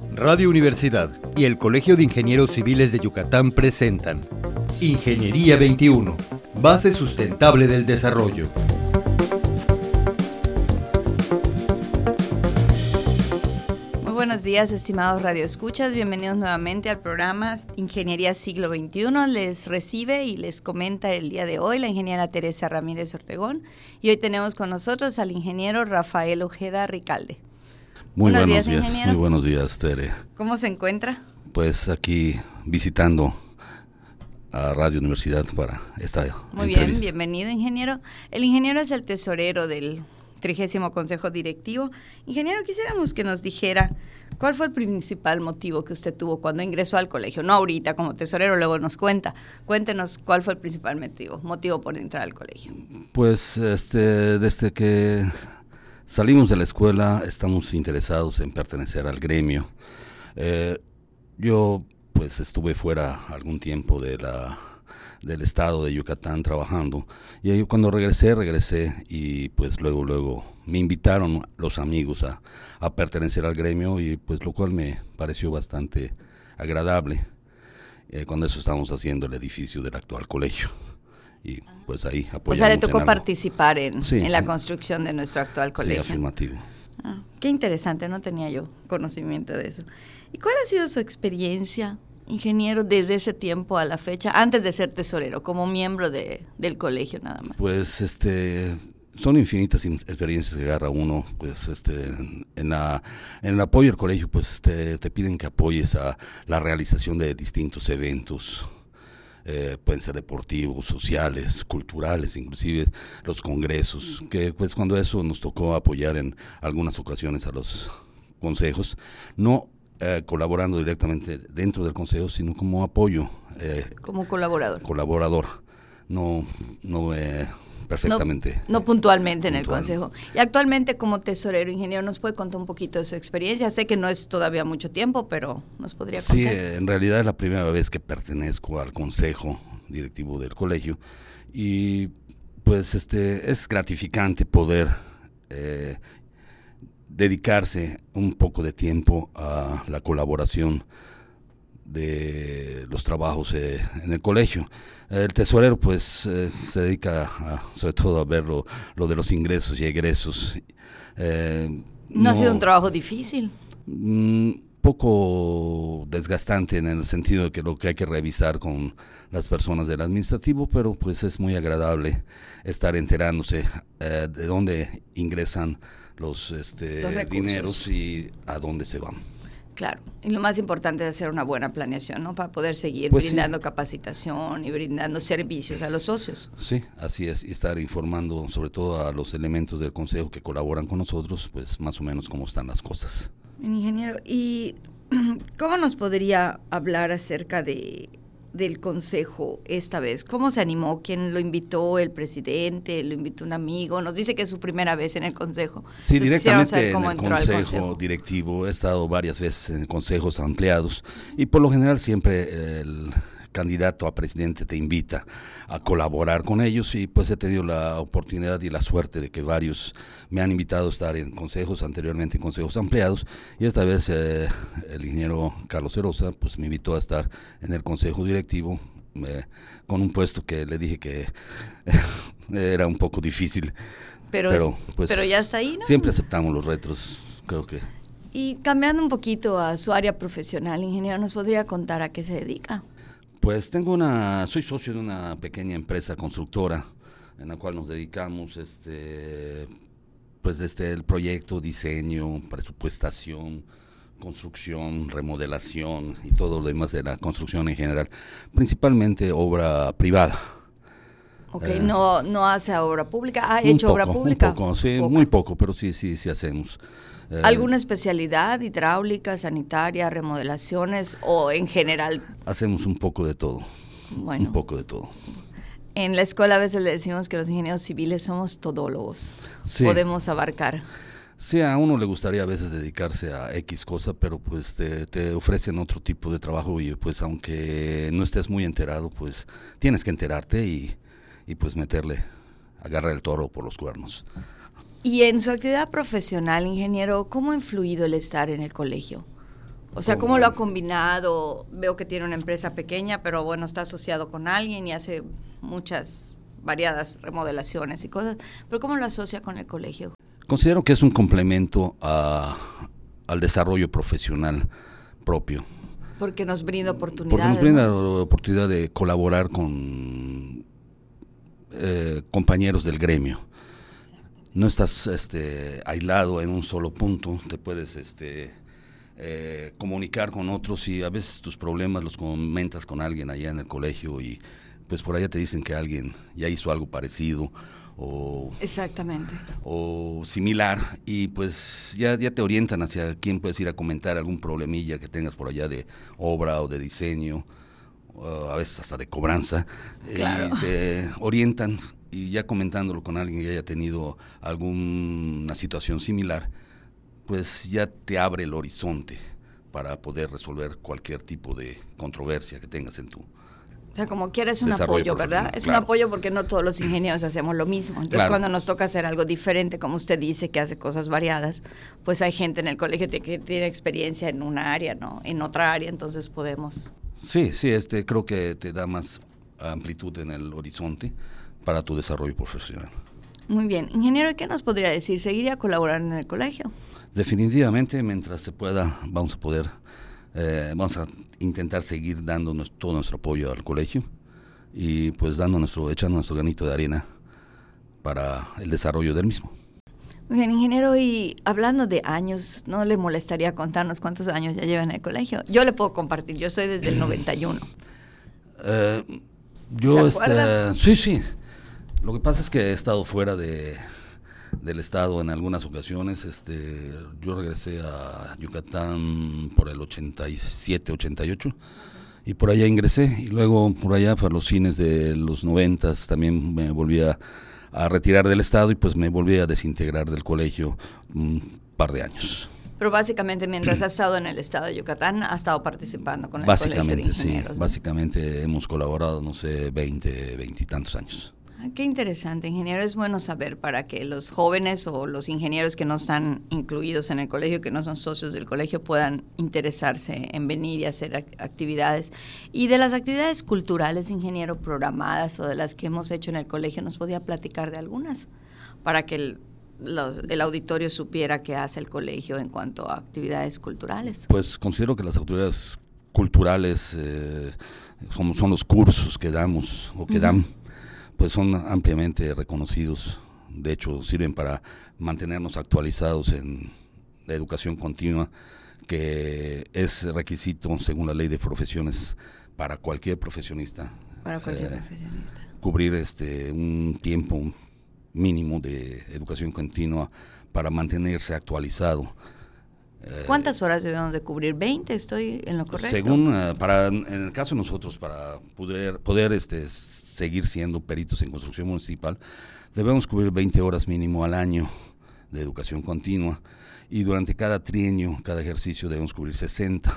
Radio Universidad y el Colegio de Ingenieros Civiles de Yucatán presentan Ingeniería 21, base sustentable del desarrollo. Muy buenos días, estimados radioescuchas. Bienvenidos nuevamente al programa Ingeniería Siglo XXI. Les recibe y les comenta el día de hoy la ingeniera Teresa Ramírez Ortegón. Y hoy tenemos con nosotros al ingeniero Rafael Ojeda Ricalde. Muy buenos, días, muy buenos días, Tere. ¿Cómo se encuentra? Pues aquí visitando a Radio Universidad para esta Muy bien, bienvenido, ingeniero. El ingeniero es el tesorero del trigésimo Consejo Directivo. Ingeniero, quisiéramos que nos dijera cuál fue el principal motivo que usted tuvo cuando ingresó al colegio, no ahorita como tesorero, luego nos cuenta. Cuéntenos cuál fue el principal motivo, motivo por entrar al colegio. Pues este, desde que Salimos de la escuela, estamos interesados en pertenecer al gremio. Eh, yo pues estuve fuera algún tiempo de la, del estado de Yucatán trabajando y ahí cuando regresé, regresé y pues luego, luego me invitaron los amigos a, a pertenecer al gremio y pues lo cual me pareció bastante agradable. Eh, cuando eso estábamos haciendo el edificio del actual colegio y pues ahí apoyamos. O sea, le tocó participar en, en, la construcción de nuestro actual colegio. Sí, afirmativo. Ah, qué interesante, no tenía yo conocimiento de eso. ¿Y cuál ha sido su experiencia, ingeniero, desde ese tiempo a la fecha, antes de ser tesorero, como miembro de, del colegio nada más? Pues este, son infinitas experiencias que agarra uno, pues este, en, la, en el apoyo al colegio, pues te, te piden que apoyes a la realización de distintos eventos, eh, pueden ser deportivos, sociales, culturales, inclusive los congresos, que pues cuando eso nos tocó apoyar en algunas ocasiones a los consejos, no eh, colaborando directamente dentro del consejo, sino como apoyo. Eh, como colaborador. Colaborador. No, no perfectamente. No, puntualmente en el Consejo. Y actualmente como tesorero ingeniero, ¿nos puede contar un poquito de su experiencia? Sé que no es todavía mucho tiempo, pero nos podría contar. Sí, en realidad es la primera vez que pertenezco al Consejo Directivo del Colegio y pues este es gratificante poder eh, dedicarse un poco de tiempo a la colaboración de los trabajos eh, en el colegio. El tesorero pues eh, se dedica sobre todo a ver lo, de los ingresos y egresos. Eh, no, ha sido un trabajo difícil? Un mm, poco desgastante en el sentido de que lo que hay que revisar con las personas del administrativo, pero pues es muy agradable estar enterándose de dónde ingresan los, este, dineros y a dónde se van. Claro, y lo más importante es hacer una buena planeación, ¿no? Para poder seguir pues brindando capacitación y brindando servicios a los socios. Sí, así es, y estar informando sobre todo a los elementos del consejo que colaboran con nosotros, pues más o menos cómo están las cosas. Ingeniero, ¿y cómo nos podría hablar acerca de del consejo esta vez? ¿Cómo se animó? ¿Quién lo invitó? ¿El presidente? ¿Lo invitó un amigo? Nos dice que es su primera vez en el consejo. Sí, directamente en el consejo, directivo. He estado varias veces en consejos ampliados y por lo general siempre el candidato a presidente te invita a colaborar con ellos y pues he tenido la oportunidad y la suerte de que varios me han invitado a estar en consejos, anteriormente en consejos ampliados y esta vez eh, el ingeniero Carlos Erosa pues me invitó a estar en el consejo directivo eh, con un puesto que le dije que era un poco difícil. Pero, pues, pero ya está ahí, ¿no? Siempre aceptamos los retos, creo que. Y cambiando un poquito a su área profesional, ingeniero, ¿nos podría contar a qué se dedica? Pues tengo una, soy socio de una pequeña empresa constructora en la cual nos dedicamos, este, pues desde el proyecto, diseño, presupuestación, construcción, remodelación y todo lo demás de la construcción en general, principalmente obra privada. Ok, eh, no, no hace obra pública. ¿Ha hecho obra pública? Un poco, sí, muy poco, pero sí, sí, sí hacemos. Eh, ¿Alguna especialidad hidráulica, sanitaria, remodelaciones o en general? Hacemos un poco de todo. Bueno. Un poco de todo. En la escuela a veces le decimos que los ingenieros civiles somos todólogos. Podemos abarcar. Sí, a uno le gustaría a veces dedicarse a X cosa, pero pues te, te, ofrecen otro tipo de trabajo y pues aunque no estés muy enterado, pues tienes que enterarte y, y pues meterle, agarrar el toro por los cuernos. Y en su actividad profesional, ingeniero, ¿cómo ha influido el estar en el colegio? O sea, ¿cómo lo ha combinado? Veo que tiene una empresa pequeña, pero bueno, está asociado con alguien y hace muchas variadas remodelaciones y cosas. Pero ¿cómo lo asocia con el colegio? Considero que es un complemento al desarrollo profesional propio. Porque nos brinda oportunidades. Porque nos brinda la oportunidad de colaborar con eh, compañeros del gremio. No estás este, aislado en un solo punto, te puedes este, eh, comunicar con otros y a veces tus problemas los comentas con alguien allá en el colegio y pues por allá te dicen que alguien ya hizo algo parecido o exactamente. o similar y pues ya, ya te orientan hacia quién puedes ir a comentar algún problemilla que tengas por allá de obra o de diseño a veces hasta de cobranza y te orientan y ya comentándolo con alguien que haya tenido alguna situación similar pues ya te abre el horizonte para poder resolver cualquier tipo de controversia que tengas en tu o sea, como quieras un apoyo, ¿verdad? Es un apoyo porque no todos los ingenieros hacemos lo mismo. Entonces, cuando nos toca hacer algo diferente, como usted dice, que hace cosas variadas, pues hay gente en el colegio que tiene experiencia en una área, ¿no? En otra área, entonces podemos. Sí, sí, este creo que te da más amplitud en el horizonte para tu desarrollo profesional. Muy bien. Ingeniero, ¿qué nos podría decir? ¿Seguiría colaborando en el colegio? Definitivamente, mientras se pueda, vamos a poder, eh, vamos a intentar seguir dando todo nuestro apoyo al colegio y pues dando nuestro, echando nuestro granito de arena para el desarrollo del mismo. Muy bien, ingeniero, y hablando de años, ¿no le molestaría contarnos cuántos años ya lleva en el colegio? Yo le puedo compartir, yo soy desde el 91. Eh, yo, este, sí, sí. Lo que pasa es que he estado fuera de, del estado en algunas ocasiones. Este, yo regresé a Yucatán por el 87, 88 y por allá ingresé y luego por allá para los cines de los 90 también me volví a, retirar del estado y pues me volví a desintegrar del colegio un par de años. Pero básicamente mientras ha estado en el estado de Yucatán, ha estado participando con el básicamente, colegio de ingenieros. Sí, básicamente hemos colaborado, no sé, 20, 20 y tantos años. Ah, qué interesante, ingeniero. Es bueno saber para que los jóvenes o los ingenieros que no están incluidos en el colegio, que no son socios del colegio, puedan interesarse en venir y hacer actividades. Y de las actividades culturales, ingeniero, programadas o de las que hemos hecho en el colegio, ¿nos podía platicar de algunas? Para que el, el auditorio supiera qué hace el colegio en cuanto a actividades culturales. Pues considero que las actividades culturales, eh, como son los cursos que damos o que dan, pues son ampliamente reconocidos. De hecho, sirven para mantenernos actualizados en la educación continua, que es requisito según la ley de profesiones para cualquier profesionista. Para cualquier eh, profesionista. Cubrir este un tiempo mínimo de educación continua para mantenerse actualizado ¿Cuántas horas debemos de cubrir? ¿20? ¿Estoy en lo correcto? Según, eh, para, en el caso de nosotros, para poder, poder este, seguir siendo peritos en construcción municipal, debemos cubrir 20 horas mínimo al año de educación continua y durante cada trienio, cada ejercicio debemos cubrir 60.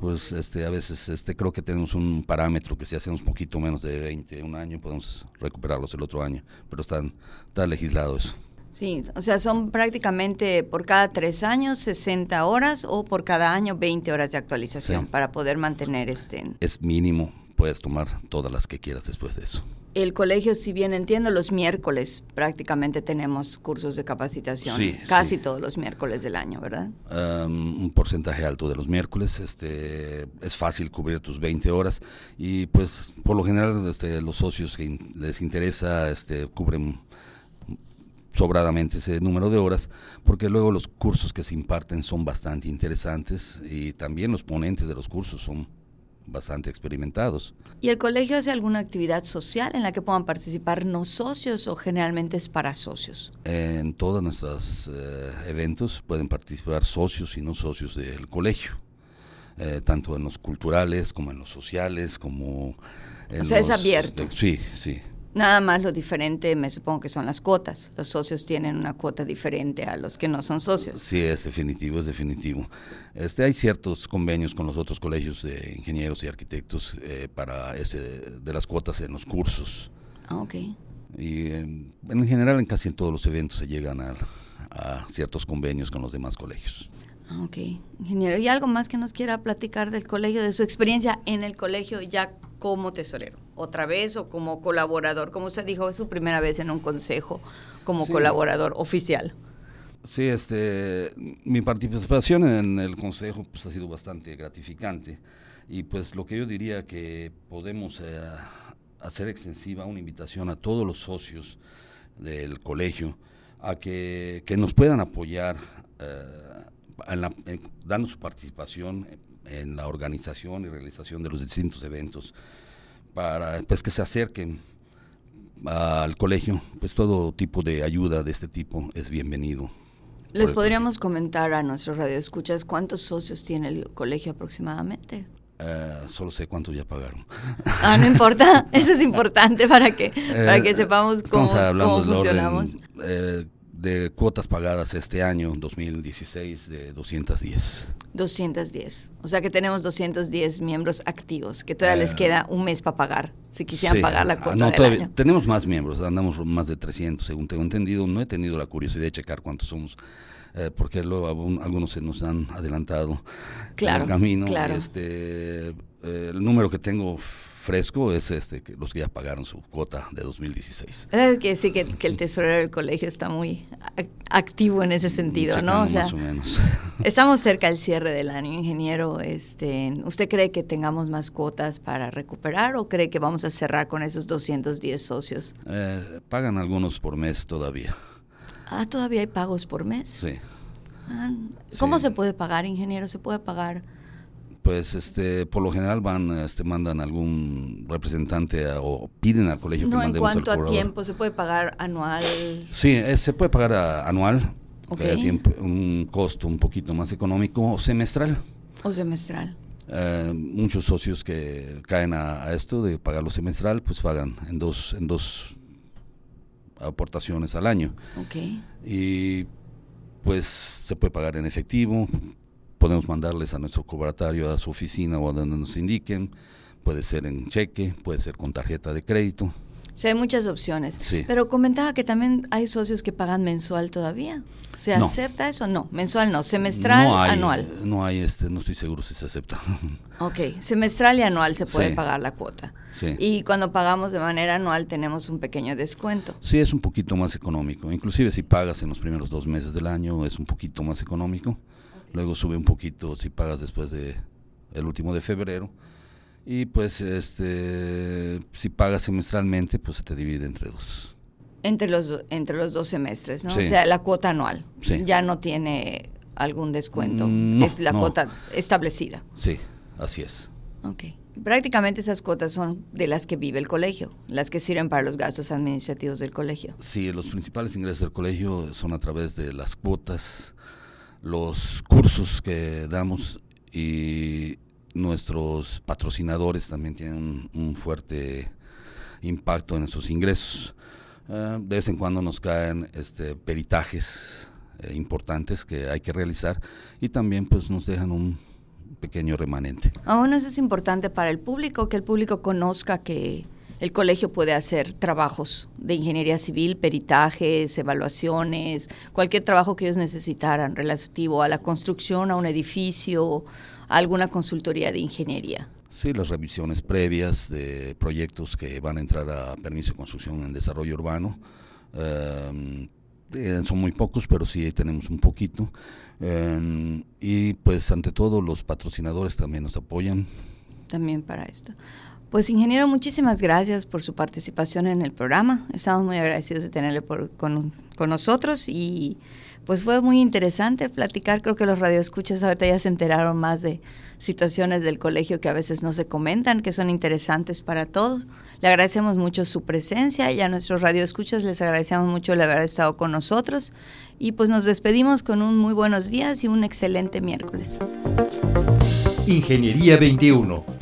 Pues este, a veces este, creo que tenemos un parámetro que si hacemos un poquito menos de 20 un año, podemos recuperarlos el otro año, pero están, está legislado eso. Sí, o sea, son prácticamente por cada tres años 60 horas o por cada año 20 horas de actualización para poder mantener este. Es mínimo, puedes tomar todas las que quieras después de eso. El colegio, si bien entiendo, los miércoles prácticamente tenemos cursos de capacitación, casi todos los miércoles del año, ¿verdad? un porcentaje alto de los miércoles, este, es fácil cubrir tus 20 horas y pues por lo general este, los socios que les interesa este, cubren sobradamente ese número de horas, porque luego los cursos que se imparten son bastante interesantes y también los ponentes de los cursos son bastante experimentados. ¿Y el colegio hace alguna actividad social en la que puedan participar no socios o generalmente es para socios? En todos nuestros eh, eventos pueden participar socios y no socios del colegio. Eh, tanto en los culturales como en los sociales, como en o sea, es abierto. sí, sí. Nada más lo diferente, me supongo que son las cuotas. Los socios tienen una cuota diferente a los que no son socios. Sí, es definitivo, es definitivo. Este, hay ciertos convenios con los otros colegios de ingenieros y arquitectos eh, para ese de las cuotas en los cursos. Ah, ok. Y en general en casi en todos los eventos se llegan a, a ciertos convenios con los demás colegios. Ah, ok, ingeniero. ¿Y algo más que nos quiera platicar del colegio, de su experiencia en el colegio ya como tesorero? ¿Otra vez o como colaborador? Como usted dijo, es su primera vez en un consejo como colaborador oficial. Sí, este, mi participación en el consejo pues, ha sido bastante gratificante y pues lo que yo diría que podemos eh, hacer extensiva una invitación a todos los socios del colegio a que, nos puedan apoyar eh, dando su participación en la organización y realización de los distintos eventos para pues que se acerquen al colegio pues todo tipo de ayuda de este tipo es bienvenido les podríamos comentar a nuestros radioescuchas cuántos socios tiene el colegio aproximadamente eh, solo sé cuántos ya pagaron. Ah, no importa, eso es importante para que, para que eh, sepamos cómo, cómo funcionamos. Eh, de cuotas pagadas este año, 2016, de 210. 210. O sea que tenemos 210 miembros activos, que todavía les queda un mes para pagar, si quisieran pagar la ah, cuota. No, tenemos más miembros, andamos más de 300, según tengo entendido. No he tenido la curiosidad de checar cuántos somos. porque luego algunos se nos han adelantado claro, el camino. Claro. Este, el número que tengo fresco es este que los que ya pagaron su cuota de 2016. Es que sí que, el tesorero del colegio está muy activo en ese sentido, ¿no? más o menos. Estamos cerca del cierre del año, ingeniero. Este, ¿Usted cree que tengamos más cuotas para recuperar o cree que vamos a cerrar con esos 210 socios? Eh, pagan algunos por mes todavía. Ah, todavía hay pagos por mes. Sí. Ah, ¿Cómo se puede pagar, ingeniero? ¿Se puede pagar? Pues este por lo general van este mandan algún representante o piden al colegio no, que en cuanto a tiempo se puede pagar anual sí se puede pagar anual un costo un poquito más económico o semestral. O semestral. Eh, muchos socios que caen a, esto de pagarlo semestral pues pagan en dos en dos aportaciones al año. Okay. y pues se puede pagar en efectivo podemos mandarles a nuestro cobratario a su oficina o a donde nos indiquen, puede ser en cheque, puede ser con tarjeta de crédito. Sí, hay muchas opciones. Sí. Pero comentaba que también hay socios que pagan mensual todavía. ¿Se acepta eso? No, mensual no, semestral, no hay, anual. No hay, este, no estoy seguro si se acepta. Ok, semestral y anual se puede pagar la cuota. Sí. Y cuando pagamos de manera anual tenemos un pequeño descuento. Sí, es un poquito más económico. Inclusive si pagas en los primeros dos meses del año es un poquito más económico luego sube un poquito si pagas después de el último de febrero. Y pues este si pagas semestralmente pues se te divide entre dos. Entre los entre los dos semestres no o sea la cuota anual. Ya no tiene algún descuento. Mm, es la cuota establecida. Sí así es. Ok. Prácticamente esas cuotas son de las que vive el colegio, las que sirven para los gastos administrativos del colegio. Sí, los principales ingresos del colegio son a través de las cuotas, los cursos que damos y nuestros patrocinadores también tienen un, fuerte impacto en esos ingresos. Eh, de vez en cuando nos caen este, peritajes eh, importantes que hay que realizar y también pues nos dejan un pequeño remanente. Aún eso es importante para el público, que el público conozca que el colegio puede hacer trabajos de ingeniería civil, peritajes, evaluaciones, cualquier trabajo que ellos necesitaran relativo a la construcción, a un edificio, a alguna consultoría de ingeniería. Sí, las revisiones previas de proyectos que van a entrar a permiso de construcción en desarrollo urbano. Em, eh, son muy pocos, pero sí tenemos un poquito. Em, y pues ante todo los patrocinadores también nos apoyan. También para esto. Pues ingeniero, muchísimas gracias por su participación en el programa. Estamos muy agradecidos de tenerle con, nosotros y pues fue muy interesante platicar. Creo que los radioescuchas ahorita ya se enteraron más de situaciones del colegio que a veces no se comentan, que son interesantes para todos. Le agradecemos mucho su presencia y a nuestros radioescuchas les agradecemos mucho el haber estado con nosotros y pues nos despedimos con un muy buenos días y un excelente miércoles. Ingeniería 21